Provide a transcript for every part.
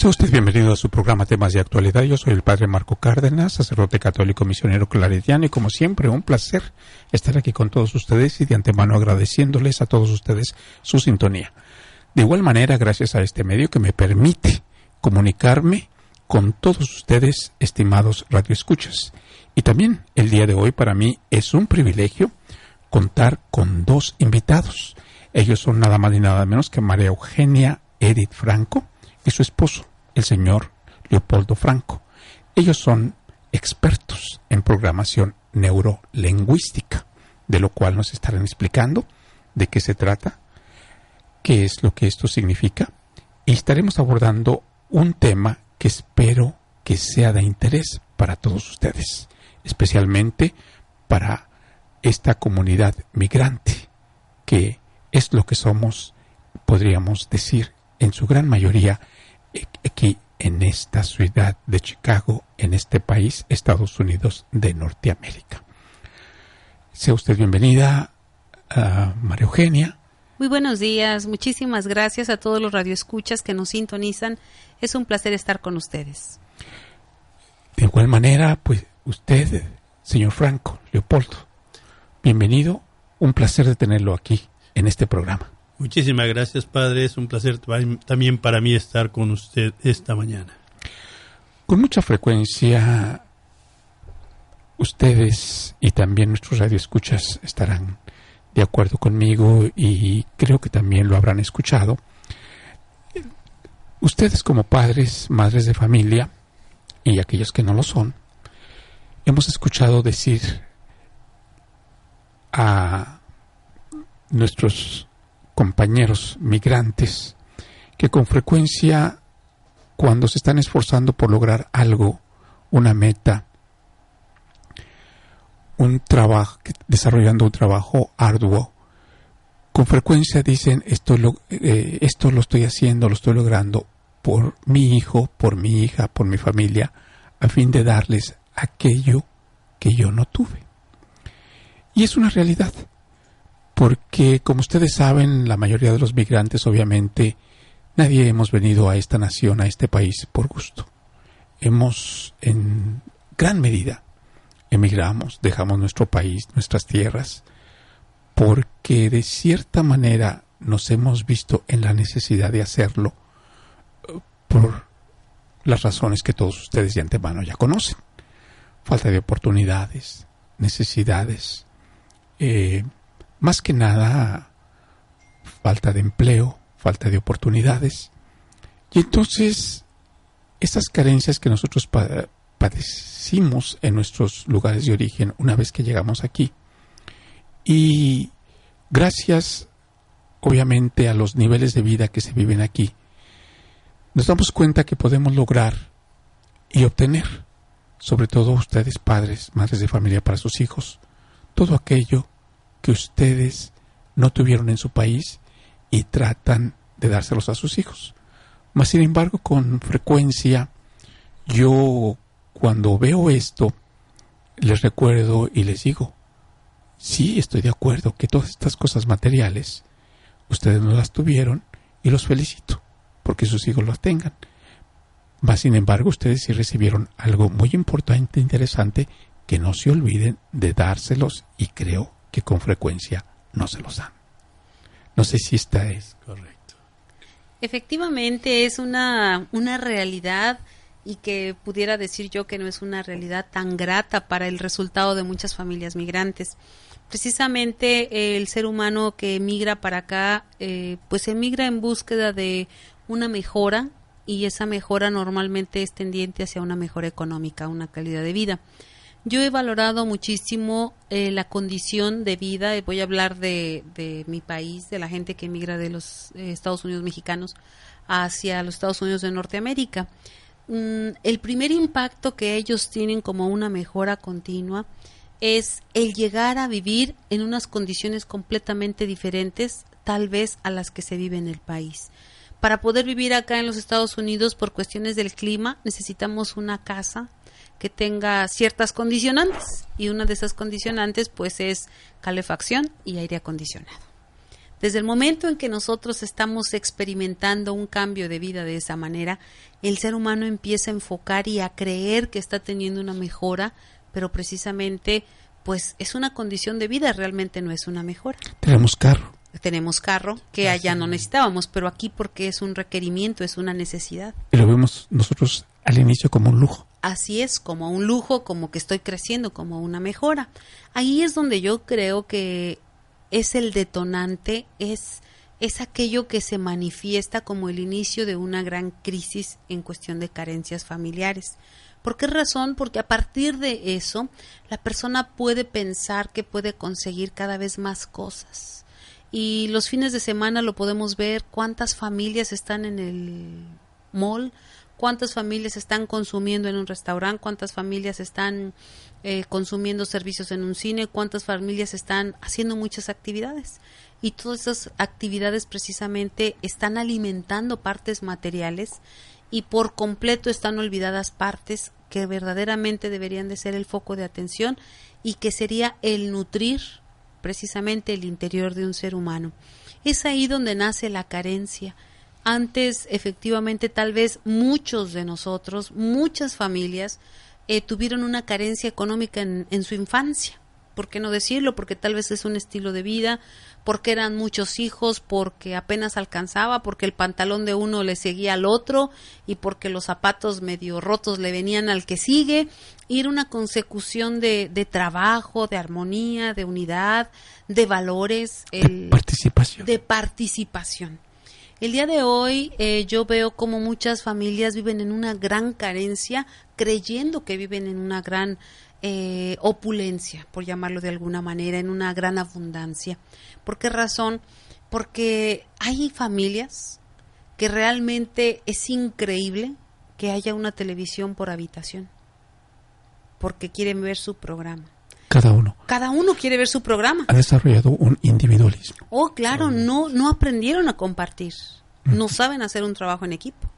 Sea usted bienvenido a su programa Temas de Actualidad. Yo soy el Padre Marco Cárdenas, sacerdote católico misionero claretiano y como siempre un placer estar aquí con todos ustedes y de antemano agradeciéndoles a todos ustedes su sintonía. De igual manera, gracias a este medio que me permite comunicarme con todos ustedes, estimados radioescuchas. Y también el día de hoy para mí es un privilegio contar con dos invitados. Ellos son nada más ni nada menos que María Eugenia Edith Franco y su esposo, el señor Leopoldo Franco. Ellos son expertos en programación neurolingüística, de lo cual nos estarán explicando de qué se trata, qué es lo que esto significa, y estaremos abordando un tema que espero que sea de interés para todos ustedes, especialmente para esta comunidad migrante, que es lo que somos, podríamos decir, en su gran mayoría aquí en esta ciudad de Chicago, en este país, Estados Unidos de Norteamérica. Sea usted bienvenida, a María Eugenia. Muy buenos días, muchísimas gracias a todos los radioescuchas que nos sintonizan. Es un placer estar con ustedes. De igual manera, pues usted, señor Franco, Leopoldo, bienvenido. Un placer de tenerlo aquí en este programa. Muchísimas gracias, Padre. Es un placer también para mí estar con usted esta mañana. Con mucha frecuencia, ustedes y también nuestros radioescuchas estarán de acuerdo conmigo y creo que también lo habrán escuchado. Ustedes como padres, madres de familia y aquellos que no lo son, hemos escuchado decir a nuestros compañeros migrantes que con frecuencia cuando se están esforzando por lograr algo, una meta, un trabajo, desarrollando un trabajo arduo, con frecuencia dicen esto lo, eh, esto lo estoy haciendo, lo estoy logrando por mi hijo, por mi hija, por mi familia, a fin de darles aquello que yo no tuve. Y es una realidad porque como ustedes saben, la mayoría de los migrantes obviamente nadie hemos venido a esta nación, a este país por gusto. Hemos en gran medida emigramos, dejamos nuestro país, nuestras tierras, porque de cierta manera nos hemos visto en la necesidad de hacerlo eh, por las razones que todos ustedes de antemano ya conocen. Falta de oportunidades, necesidades, eh, más que nada falta de empleo, falta de oportunidades. Y entonces, esas carencias que nosotros padecimos en nuestros lugares de origen una vez que llegamos aquí, y gracias, obviamente, a los niveles de vida que se viven aquí, nos damos cuenta que podemos lograr y obtener, sobre todo ustedes padres, madres de familia para sus hijos, todo aquello que ustedes no tuvieron en su país y tratan de dárselos a sus hijos. Mas, sin embargo, con frecuencia yo cuando veo esto, les recuerdo y les digo, sí, estoy de acuerdo que todas estas cosas materiales ustedes no las tuvieron y los felicito porque sus hijos las tengan. Mas, sin embargo, ustedes sí recibieron algo muy importante, e interesante, que no se olviden de dárselos y creo que con frecuencia no se los dan. No sé si esta es correcto. Efectivamente, es una, una realidad y que pudiera decir yo que no es una realidad tan grata para el resultado de muchas familias migrantes. Precisamente el ser humano que emigra para acá, eh, pues emigra en búsqueda de una mejora y esa mejora normalmente es tendiente hacia una mejora económica, una calidad de vida. Yo he valorado muchísimo eh, la condición de vida, eh, voy a hablar de, de, mi país, de la gente que emigra de los eh, Estados Unidos mexicanos hacia los Estados Unidos de Norteamérica. Mm, el primer impacto que ellos tienen como una mejora continua es el llegar a vivir en unas condiciones completamente diferentes tal vez a las que se vive en el país. Para poder vivir acá en los Estados Unidos por cuestiones del clima necesitamos una casa que tenga ciertas condicionantes y una de esas condicionantes pues es calefacción y aire acondicionado. Desde el momento en que nosotros estamos experimentando un cambio de vida de esa manera, el ser humano empieza a enfocar y a creer que está teniendo una mejora, pero precisamente pues es una condición de vida, realmente no es una mejora. Tenemos carro. Tenemos carro que allá no necesitábamos, pero aquí porque es un requerimiento, es una necesidad. Y lo vemos nosotros al inicio como un lujo. Así es, como un lujo, como que estoy creciendo, como una mejora. Ahí es donde yo creo que es el detonante, es, es aquello que se manifiesta como el inicio de una gran crisis en cuestión de carencias familiares. ¿Por qué razón? Porque a partir de eso, la persona puede pensar que puede conseguir cada vez más cosas. Y los fines de semana lo podemos ver cuántas familias están en el mall, cuántas familias están consumiendo en un restaurante, cuántas familias están eh, consumiendo servicios en un cine, cuántas familias están haciendo muchas actividades. Y todas esas actividades precisamente están alimentando partes materiales y por completo están olvidadas partes que verdaderamente deberían de ser el foco de atención y que sería el nutrir precisamente el interior de un ser humano. Es ahí donde nace la carencia. Antes, efectivamente, tal vez muchos de nosotros, muchas familias, eh, tuvieron una carencia económica en, en su infancia. ¿Por qué no decirlo? Porque tal vez es un estilo de vida, porque eran muchos hijos, porque apenas alcanzaba, porque el pantalón de uno le seguía al otro y porque los zapatos medio rotos le venían al que sigue. Y era una consecución de, de trabajo, de armonía, de unidad, de valores. El, de participación. De participación. El día de hoy eh, yo veo como muchas familias viven en una gran carencia, creyendo que viven en una gran eh, opulencia, por llamarlo de alguna manera, en una gran abundancia. ¿Por qué razón? Porque hay familias que realmente es increíble que haya una televisión por habitación, porque quieren ver su programa. Cada uno. Cada uno quiere ver su programa. Ha desarrollado un individualismo. Oh, claro, no, no aprendieron a compartir. No saben hacer un trabajo en equipo.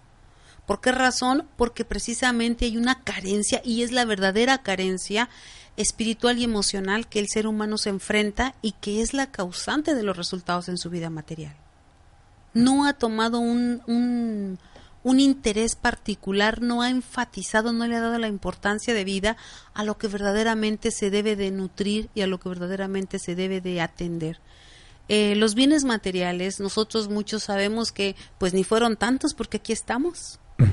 ¿Por qué razón? Porque precisamente hay una carencia y es la verdadera carencia espiritual y emocional que el ser humano se enfrenta y que es la causante de los resultados en su vida material. No ha tomado un, un, un interés particular, no ha enfatizado, no le ha dado la importancia de vida a lo que verdaderamente se debe de nutrir y a lo que verdaderamente se debe de atender. Eh, los bienes materiales, nosotros muchos sabemos que pues ni fueron tantos porque aquí estamos.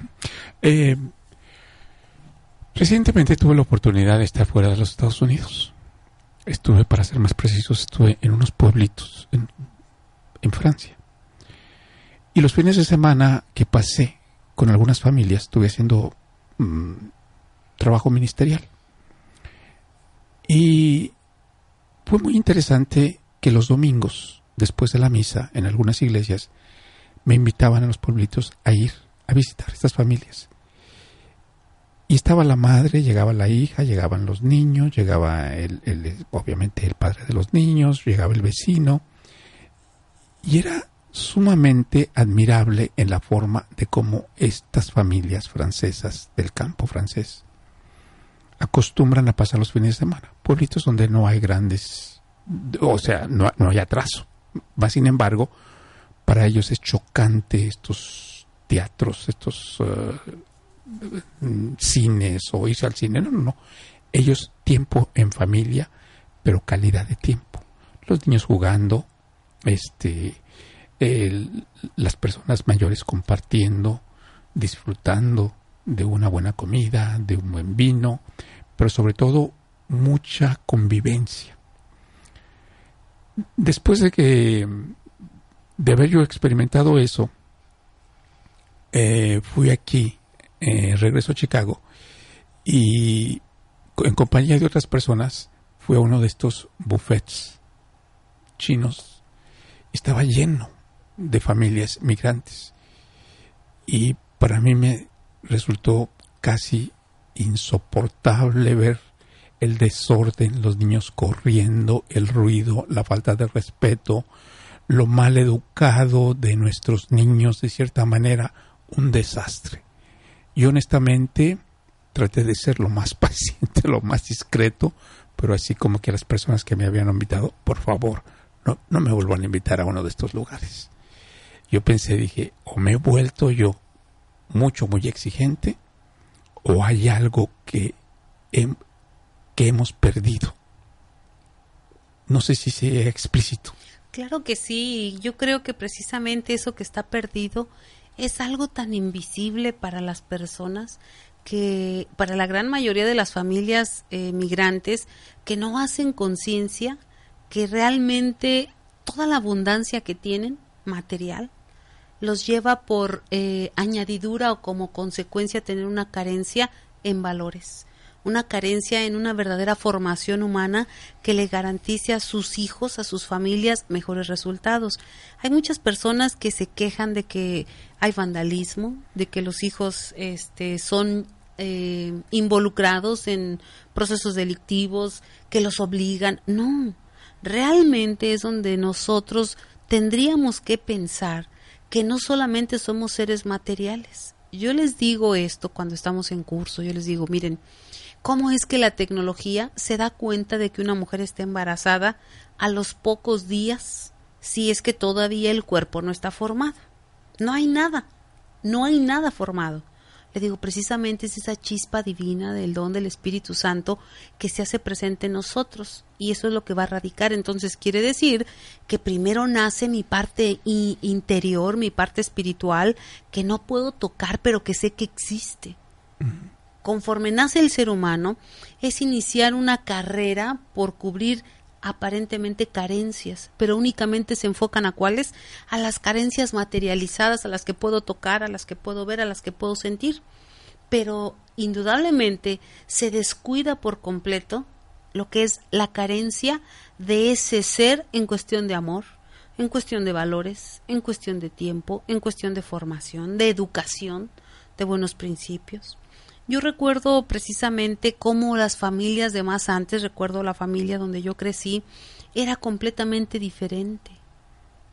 Eh, recientemente tuve la oportunidad de estar fuera de los Estados Unidos. Estuve, para ser más precisos, estuve en unos pueblitos en, en Francia. Y los fines de semana que pasé con algunas familias, estuve haciendo mmm, trabajo ministerial. Y fue muy interesante que los domingos, después de la misa, en algunas iglesias, me invitaban a los pueblitos a ir a visitar estas familias. Y estaba la madre, llegaba la hija, llegaban los niños, llegaba el, el, obviamente el padre de los niños, llegaba el vecino. Y era sumamente admirable en la forma de cómo estas familias francesas del campo francés acostumbran a pasar los fines de semana. Pueblitos donde no hay grandes, o sea, no, no hay atraso. Va, sin embargo, para ellos es chocante estos teatros, estos uh, cines o irse al cine. No, no, no. Ellos tiempo en familia, pero calidad de tiempo. Los niños jugando, este, el, las personas mayores compartiendo, disfrutando de una buena comida, de un buen vino, pero sobre todo mucha convivencia. después de que de haber yo experimentado eso, eh, fui aquí, eh, regreso a Chicago y en compañía de otras personas fui a uno de estos buffets chinos. Estaba lleno de familias migrantes y para mí me resultó casi insoportable ver el desorden, los niños corriendo, el ruido, la falta de respeto, lo mal educado de nuestros niños, de cierta manera, un desastre. Y honestamente traté de ser lo más paciente, lo más discreto, pero así como que las personas que me habían invitado, por favor, no, no me vuelvan a invitar a uno de estos lugares. Yo pensé, dije, o me he vuelto yo mucho, muy exigente, o hay algo que, hemos perdido. No sé si sea explícito. Claro que sí, yo creo que precisamente eso que está perdido es algo tan invisible para las personas que para la gran mayoría de las familias eh, migrantes que no hacen conciencia que realmente toda la abundancia que tienen material los lleva por eh, añadidura o como consecuencia tener una carencia en valores, una carencia en una verdadera formación humana que le garantice a sus hijos, a sus familias, mejores resultados. Hay muchas personas que se quejan de que hay vandalismo, de que los hijos este, son eh, involucrados en procesos delictivos, que los obligan. No, realmente es donde nosotros tendríamos que pensar que no solamente somos seres materiales. Yo les digo esto cuando estamos en curso, yo les digo, miren, ¿cómo es que la tecnología se da cuenta de que una mujer está embarazada a los pocos días si es que todavía el cuerpo no está formado? No hay nada, no hay nada formado. Le digo, precisamente es esa chispa divina del don del Espíritu Santo que se hace presente en nosotros. Y eso es lo que va a radicar. Entonces quiere decir que primero nace mi parte interior, mi parte espiritual, que no puedo tocar, pero que sé que existe. Conforme nace el ser humano, es iniciar una carrera por cubrir aparentemente carencias, pero únicamente se enfocan a cuáles? A las carencias materializadas, a las que puedo tocar, a las que puedo ver, a las que puedo sentir. Pero indudablemente se descuida por completo lo que es la carencia de ese ser en cuestión de amor, en cuestión de valores, en cuestión de tiempo, en cuestión de formación, de educación, de buenos principios. Yo recuerdo precisamente cómo las familias de más antes, recuerdo la familia donde yo crecí, era completamente diferente.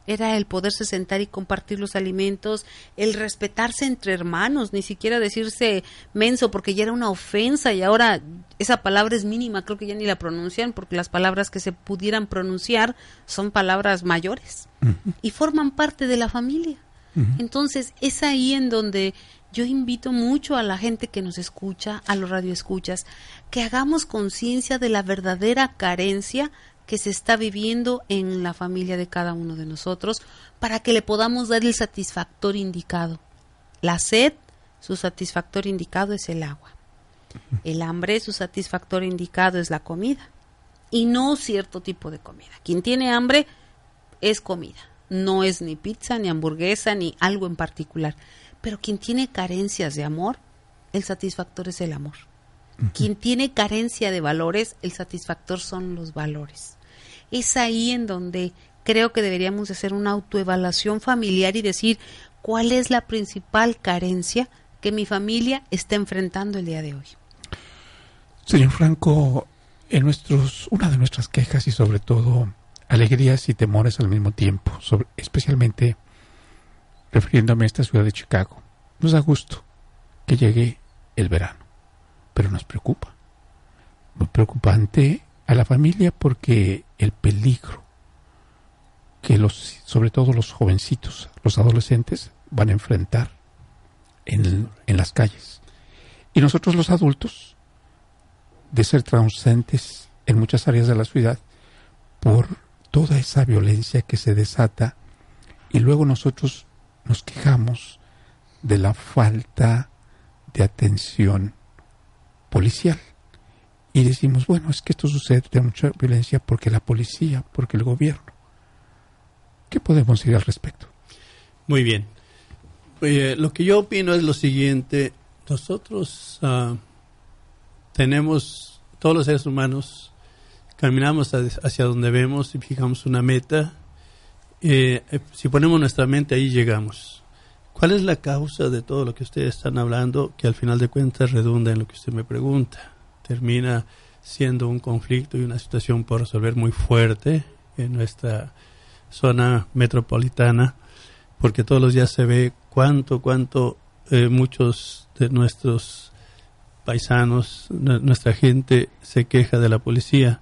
Era el poderse sentar y compartir los alimentos, el respetarse entre hermanos, ni siquiera decirse menso porque ya era una ofensa y ahora esa palabra es mínima, creo que ya ni la pronuncian porque las palabras que se pudieran pronunciar son palabras mayores y forman parte de la familia. Entonces es ahí en donde yo invito mucho a la gente que nos escucha, a los radioescuchas, que hagamos conciencia de la verdadera carencia que se está viviendo en la familia de cada uno de nosotros para que le podamos dar el satisfactor indicado. La sed, su satisfactor indicado es el agua. El hambre, su satisfactor indicado es la comida. Y no cierto tipo de comida. Quien tiene hambre es comida. No es ni pizza, ni hamburguesa, ni algo en particular. Pero quien tiene carencias de amor, el satisfactor es el amor. Quien tiene carencia de valores, el satisfactor son los valores. Es ahí en donde creo que deberíamos hacer una autoevaluación familiar y decir cuál es la principal carencia que mi familia está enfrentando el día de hoy. Señor Franco, en nuestros, una de nuestras quejas y sobre todo alegrías y temores al mismo tiempo, sobre, especialmente refiriéndome a esta ciudad de Chicago. Nos da gusto que llegue el verano, pero nos preocupa. Muy preocupante a la familia porque el peligro que los, sobre todo los jovencitos, los adolescentes, van a enfrentar en, en las calles. Y nosotros los adultos, de ser transcendentes en muchas áreas de la ciudad, por toda esa violencia que se desata, y luego nosotros nos quejamos de la falta de atención policial. Y decimos, bueno, es que esto sucede de mucha violencia porque la policía, porque el gobierno. ¿Qué podemos decir al respecto? Muy bien. Lo que yo opino es lo siguiente. Nosotros ah, tenemos, todos los seres humanos, caminamos hacia donde vemos y fijamos una meta. Eh, eh, si ponemos nuestra mente ahí llegamos. ¿Cuál es la causa de todo lo que ustedes están hablando que al final de cuentas redunda en lo que usted me pregunta? Termina siendo un conflicto y una situación por resolver muy fuerte en nuestra zona metropolitana, porque todos los días se ve cuánto, cuánto eh, muchos de nuestros paisanos, nuestra gente se queja de la policía,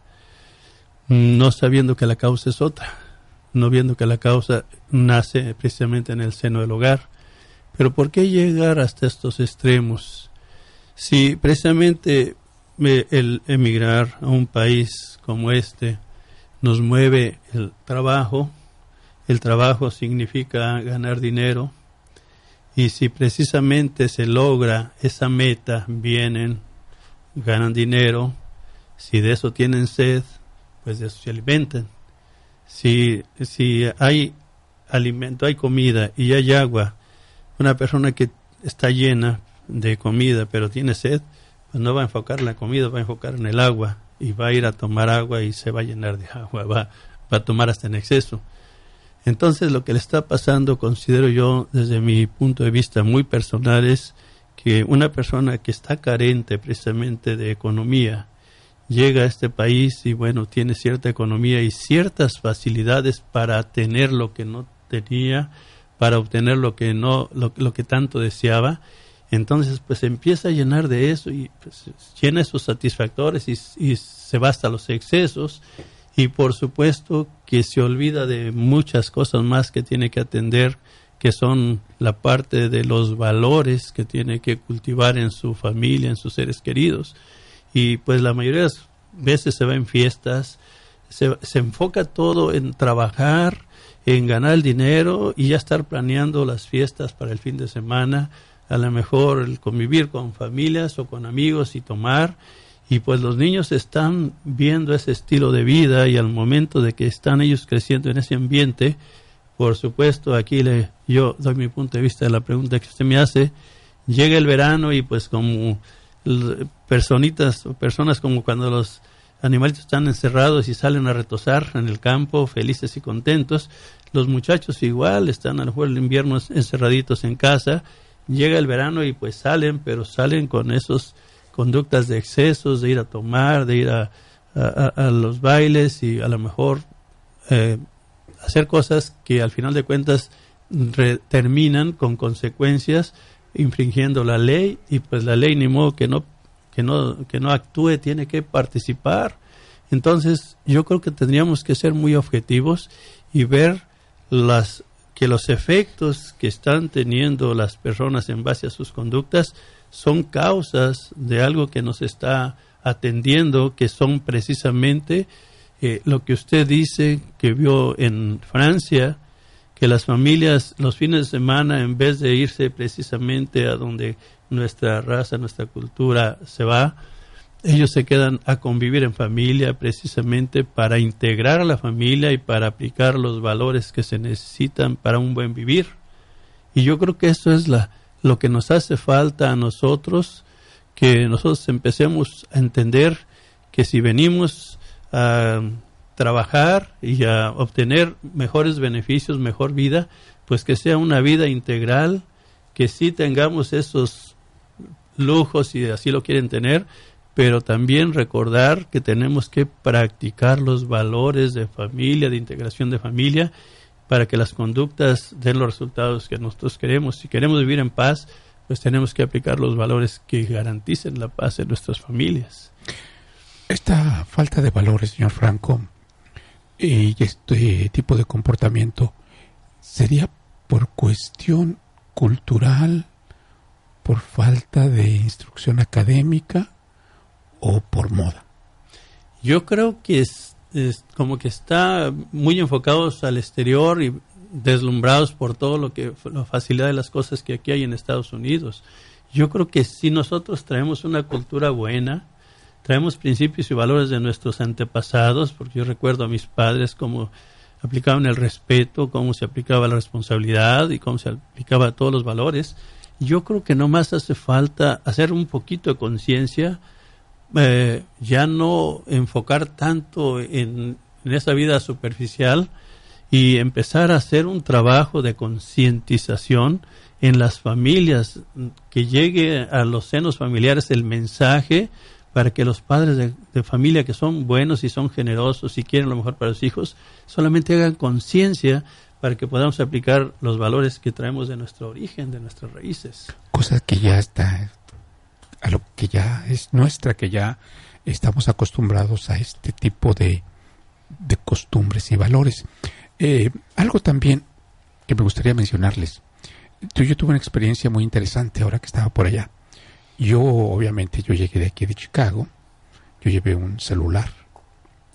no sabiendo que la causa es otra, no viendo que la causa nace precisamente en el seno del hogar. Pero ¿por qué llegar hasta estos extremos? Si precisamente el emigrar a un país como este nos mueve el trabajo, el trabajo significa ganar dinero, y si precisamente se logra esa meta, vienen, ganan dinero, si de eso tienen sed, pues de eso se alimentan. Si, si hay alimento, hay comida y hay agua, una persona que está llena de comida pero tiene sed, pues no va a enfocar en la comida, va a enfocar en el agua y va a ir a tomar agua y se va a llenar de agua, va, va a tomar hasta en exceso. Entonces lo que le está pasando, considero yo desde mi punto de vista muy personal, es que una persona que está carente precisamente de economía llega a este país y bueno, tiene cierta economía y ciertas facilidades para tener lo que no tenía, para obtener lo que no, lo, que tanto deseaba. Entonces, pues empieza a llenar de eso y pues, llena esos satisfactores y, y se va hasta los excesos y por supuesto que se olvida de muchas cosas más que tiene que atender, que son la parte de los valores que tiene que cultivar en su familia, en sus seres queridos. Y pues la mayoría de las veces se va en fiestas, se, se enfoca todo en trabajar, en ganar el dinero y ya estar planeando las fiestas para el fin de semana, a lo mejor el convivir con familias o con amigos y tomar. Y pues los niños están viendo ese estilo de vida y al momento de que están ellos creciendo en ese ambiente, por supuesto, aquí le, yo doy mi punto de vista de la pregunta que usted me hace, llega el verano y pues como personitas o personas como cuando los animalitos están encerrados y salen a retosar en el campo felices y contentos, los muchachos igual están a lo mejor el invierno encerraditos en casa, llega el verano y pues salen, pero salen con esos conductas de excesos, de ir a tomar, de ir a, a, los bailes y a lo mejor eh, hacer cosas que al final de cuentas terminan con consecuencias infringiendo la ley y pues la ley ni modo que no que no que no actúe tiene que participar. Entonces yo creo que tendríamos que ser muy objetivos y ver las que los efectos que están teniendo las personas en base a sus conductas son causas de algo que nos está atendiendo, que son precisamente eh, lo que usted dice que vio en Francia, que las familias los fines de semana, en vez de irse precisamente a donde nuestra raza, nuestra cultura se va, ellos se quedan a convivir en familia precisamente para integrar a la familia y para aplicar los valores que se necesitan para un buen vivir. Y yo creo que eso es la, lo que nos hace falta a nosotros, que nosotros empecemos a entender que si venimos a trabajar y a obtener mejores beneficios, mejor vida, pues que sea una vida integral, que sí tengamos esos lujos y así lo quieren tener, pero también recordar que tenemos que practicar los valores de familia, de integración de familia, para que las conductas den los resultados que nosotros queremos. Si queremos vivir en paz, pues tenemos que aplicar los valores que garanticen la paz en nuestras familias. Esta falta de valores, señor Franco, y este tipo de comportamiento, ¿sería por cuestión cultural, por falta de instrucción académica o por moda? Yo creo que es como que está muy enfocados al exterior y deslumbrados por todo lo que la facilidad de las cosas que aquí hay en Estados Unidos. Yo creo que si nosotros traemos una cultura buena, traemos principios y valores de nuestros antepasados, porque yo recuerdo a mis padres como aplicaban el respeto, cómo se aplicaba la responsabilidad y cómo se aplicaba todos los valores. Yo creo que no más hace falta hacer un poquito de conciencia, eh, ya no enfocar tanto en esa vida superficial y empezar a hacer un trabajo de concientización en las familias, que llegue a los senos familiares el mensaje para que los padres de, familia que son buenos y son generosos y quieren lo mejor para sus hijos, solamente hagan conciencia para que podamos aplicar los valores que traemos de nuestro origen, de nuestras raíces. Cosas que ya está, a lo que ya es nuestra, que ya estamos acostumbrados a este tipo de, de costumbres y valores. Eh, algo también que me gustaría mencionarles. Yo tuve una experiencia muy interesante ahora que estaba por allá. Yo, obviamente, yo llegué de aquí de Chicago, yo llevé un celular,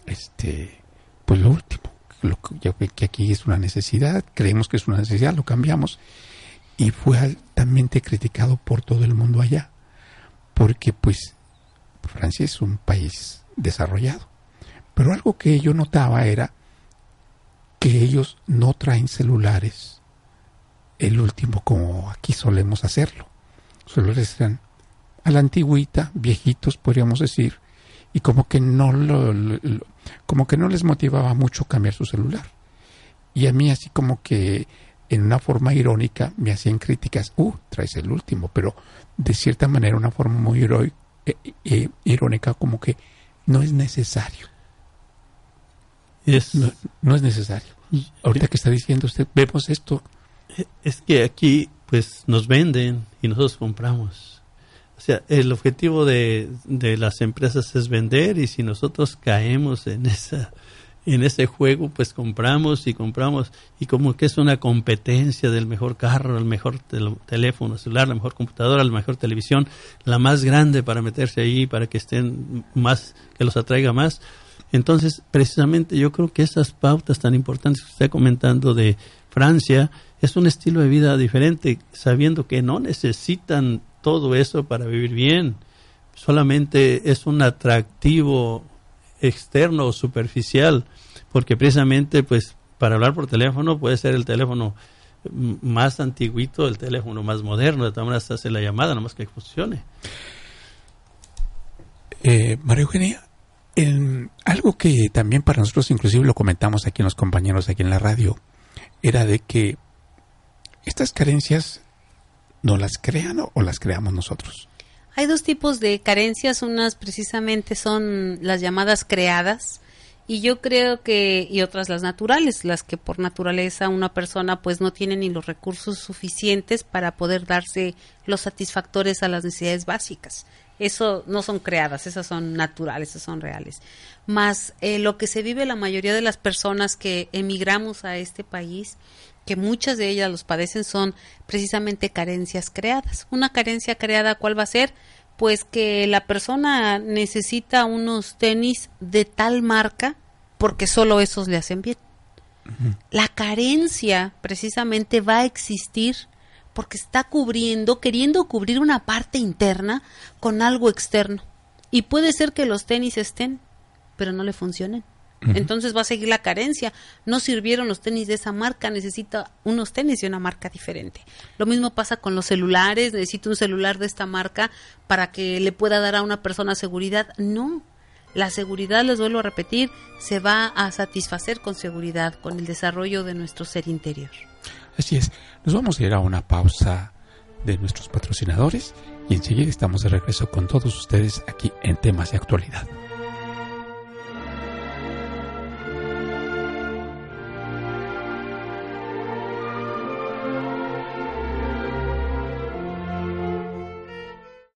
este, pues lo último, lo que, aquí es una necesidad, creemos que es una necesidad, lo cambiamos, y fue altamente criticado por todo el mundo allá, porque pues Francia es un país desarrollado. Pero algo que yo notaba era que ellos no traen celulares el último como aquí solemos hacerlo. Celulares eran a la antigüita, viejitos podríamos decir, y como que no lo, como que no les motivaba mucho cambiar su celular. Y a mí así como que en una forma irónica me hacían críticas, uh, traes el último, pero de cierta manera una forma muy eh, eh, irónica como que no es necesario. No, no, es necesario. Ahorita que está diciendo usted, vemos esto. Es que aquí pues nos venden y nosotros compramos. O sea, el objetivo de, de las empresas es vender y si nosotros caemos en esa en ese juego, pues compramos y compramos y como que es una competencia del mejor carro, el mejor teléfono celular, la mejor computadora, la mejor televisión, la más grande para meterse ahí, para que estén más, que los atraiga más. Entonces, precisamente yo creo que esas pautas tan importantes que usted está comentando de Francia es un estilo de vida diferente, sabiendo que no necesitan todo eso para vivir bien. Solamente es un atractivo externo o superficial, porque precisamente pues para hablar por teléfono puede ser el teléfono más antiguito, el teléfono más moderno, de todas maneras se la llamada, nomás que funcione. Eh, María Eugenia, algo que también para nosotros, inclusive lo comentamos aquí en los compañeros aquí en la radio, era de que estas carencias no las crean o, las creamos nosotros? Hay dos tipos de carencias, unas precisamente son las llamadas creadas y yo creo que y otras las naturales, las que por naturaleza una persona pues no tiene ni los recursos suficientes para poder darse los satisfactores a las necesidades básicas. Eso no son creadas, esas son naturales, esas son reales. Más eh, lo que se vive la mayoría de las personas que emigramos a este país que muchas de ellas los padecen son precisamente carencias creadas. Una carencia creada, ¿cuál va a ser? Pues que la persona necesita unos tenis de tal marca porque solo esos le hacen bien. La carencia precisamente va a existir porque está cubriendo, queriendo cubrir una parte interna con algo externo. Y puede ser que los tenis estén, pero no le funcionen. Entonces va a seguir la carencia. No sirvieron los tenis de esa marca, necesita unos tenis de una marca diferente. Lo mismo pasa con los celulares, necesito un celular de esta marca para que le pueda dar a una persona seguridad. No, la seguridad, les vuelvo a repetir, se va a satisfacer con seguridad, con el desarrollo de nuestro ser interior. Así es, nos vamos a ir a una pausa de nuestros patrocinadores y enseguida estamos de regreso con todos ustedes aquí en temas de actualidad.